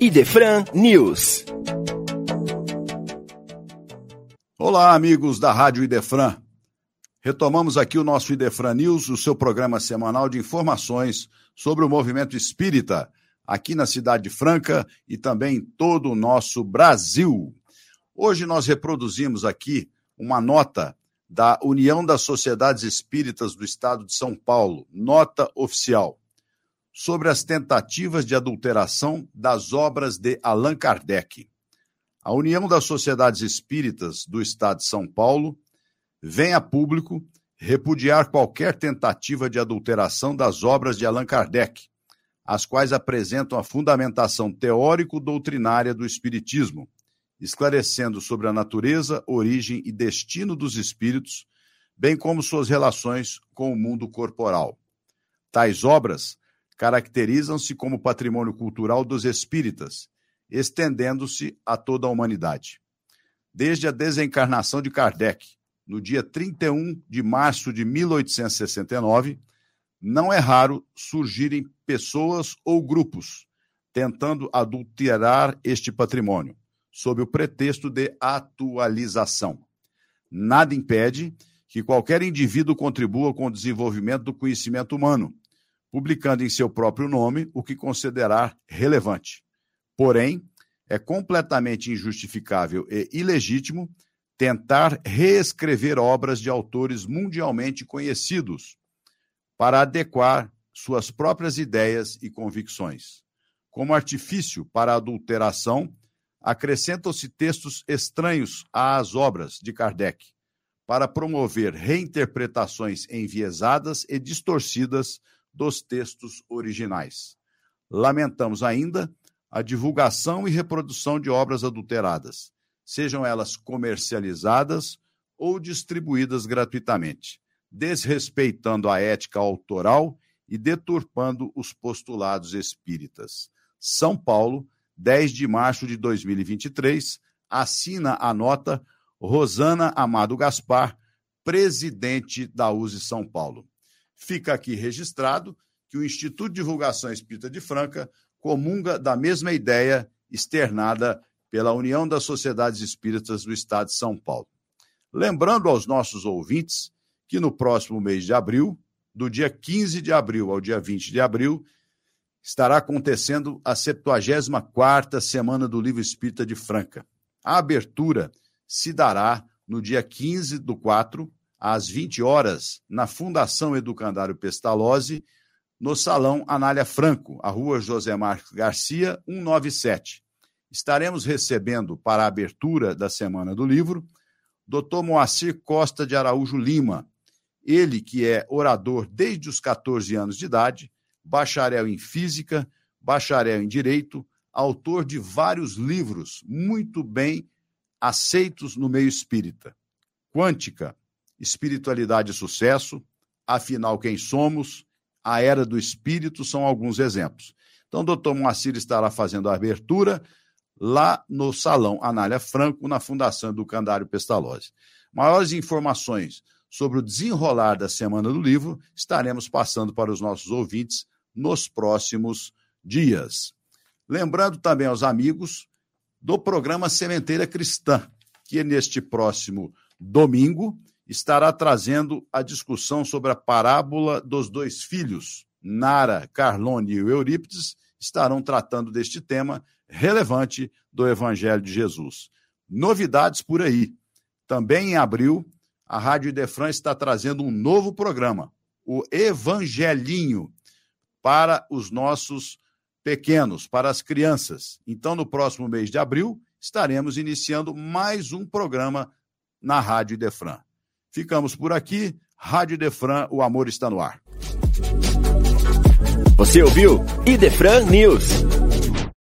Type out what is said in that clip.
Idefran News. Olá, amigos da Rádio Idefran. Retomamos aqui o nosso Idefran News, o seu programa semanal de informações sobre o movimento espírita aqui na cidade de Franca e também em todo o nosso Brasil. Hoje nós reproduzimos aqui uma nota da União das Sociedades Espíritas do Estado de São Paulo, nota oficial, sobre as tentativas de adulteração das obras de Allan Kardec. A União das Sociedades Espíritas do Estado de São Paulo vem a público repudiar qualquer tentativa de adulteração das obras de Allan Kardec, as quais apresentam a fundamentação teórico-doutrinária do Espiritismo, esclarecendo sobre a natureza, origem e destino dos espíritos, bem como suas relações com o mundo corporal. Tais obras caracterizam-se como patrimônio cultural dos espíritas, estendendo-se a toda a humanidade. Desde a desencarnação de Kardec, no dia 31 de março de 1869, não é raro surgirem pessoas ou grupos tentando adulterar este patrimônio, sob o pretexto de atualização. Nada impede que qualquer indivíduo contribua com o desenvolvimento do conhecimento humano, publicando em seu próprio nome o que considerar relevante. Porém, é completamente injustificável e ilegítimo tentar reescrever obras de autores mundialmente conhecidos para adequar suas próprias ideias e convicções. Como artifício para adulteração, acrescentam-se textos estranhos às obras de Kardec, para promover reinterpretações enviesadas e distorcidas dos textos originais. Lamentamos ainda a divulgação e reprodução de obras adulteradas, sejam elas comercializadas ou distribuídas gratuitamente desrespeitando a ética autoral e deturpando os postulados espíritas. São Paulo, 10 de março de 2023, assina a nota Rosana Amado Gaspar, presidente da USE São Paulo. Fica aqui registrado que o Instituto de Divulgação Espírita de Franca comunga da mesma ideia externada pela União das Sociedades Espíritas do Estado de São Paulo. Lembrando aos nossos ouvintes que no próximo mês de abril, do dia 15 de abril ao dia 20 de abril, estará acontecendo a 74ª Semana do Livro Espírita de Franca. A abertura se dará no dia 15 do 4, às 20 horas, na Fundação Educandário Pestalozzi, no Salão Anália Franco, a rua José Marques Garcia, 197. Estaremos recebendo, para a abertura da Semana do Livro, Dr. Moacir Costa de Araújo Lima, ele, que é orador desde os 14 anos de idade, bacharel em física, bacharel em direito, autor de vários livros muito bem aceitos no meio espírita. Quântica, Espiritualidade e Sucesso, Afinal Quem Somos, A Era do Espírito são alguns exemplos. Então, o doutor Moacir estará fazendo a abertura lá no Salão Anália Franco, na Fundação do Candário Pestalozzi. Maiores informações sobre o desenrolar da Semana do Livro, estaremos passando para os nossos ouvintes nos próximos dias. Lembrando também aos amigos do programa Sementeira Cristã, que neste próximo domingo estará trazendo a discussão sobre a parábola dos dois filhos. Nara, Carlone e Eurípides estarão tratando deste tema relevante do Evangelho de Jesus. Novidades por aí. Também em abril a Rádio Idefran está trazendo um novo programa, o Evangelinho, para os nossos pequenos, para as crianças. Então, no próximo mês de abril, estaremos iniciando mais um programa na Rádio Idefran. Ficamos por aqui. Rádio Idefran, o amor está no ar. Você ouviu Idefran News.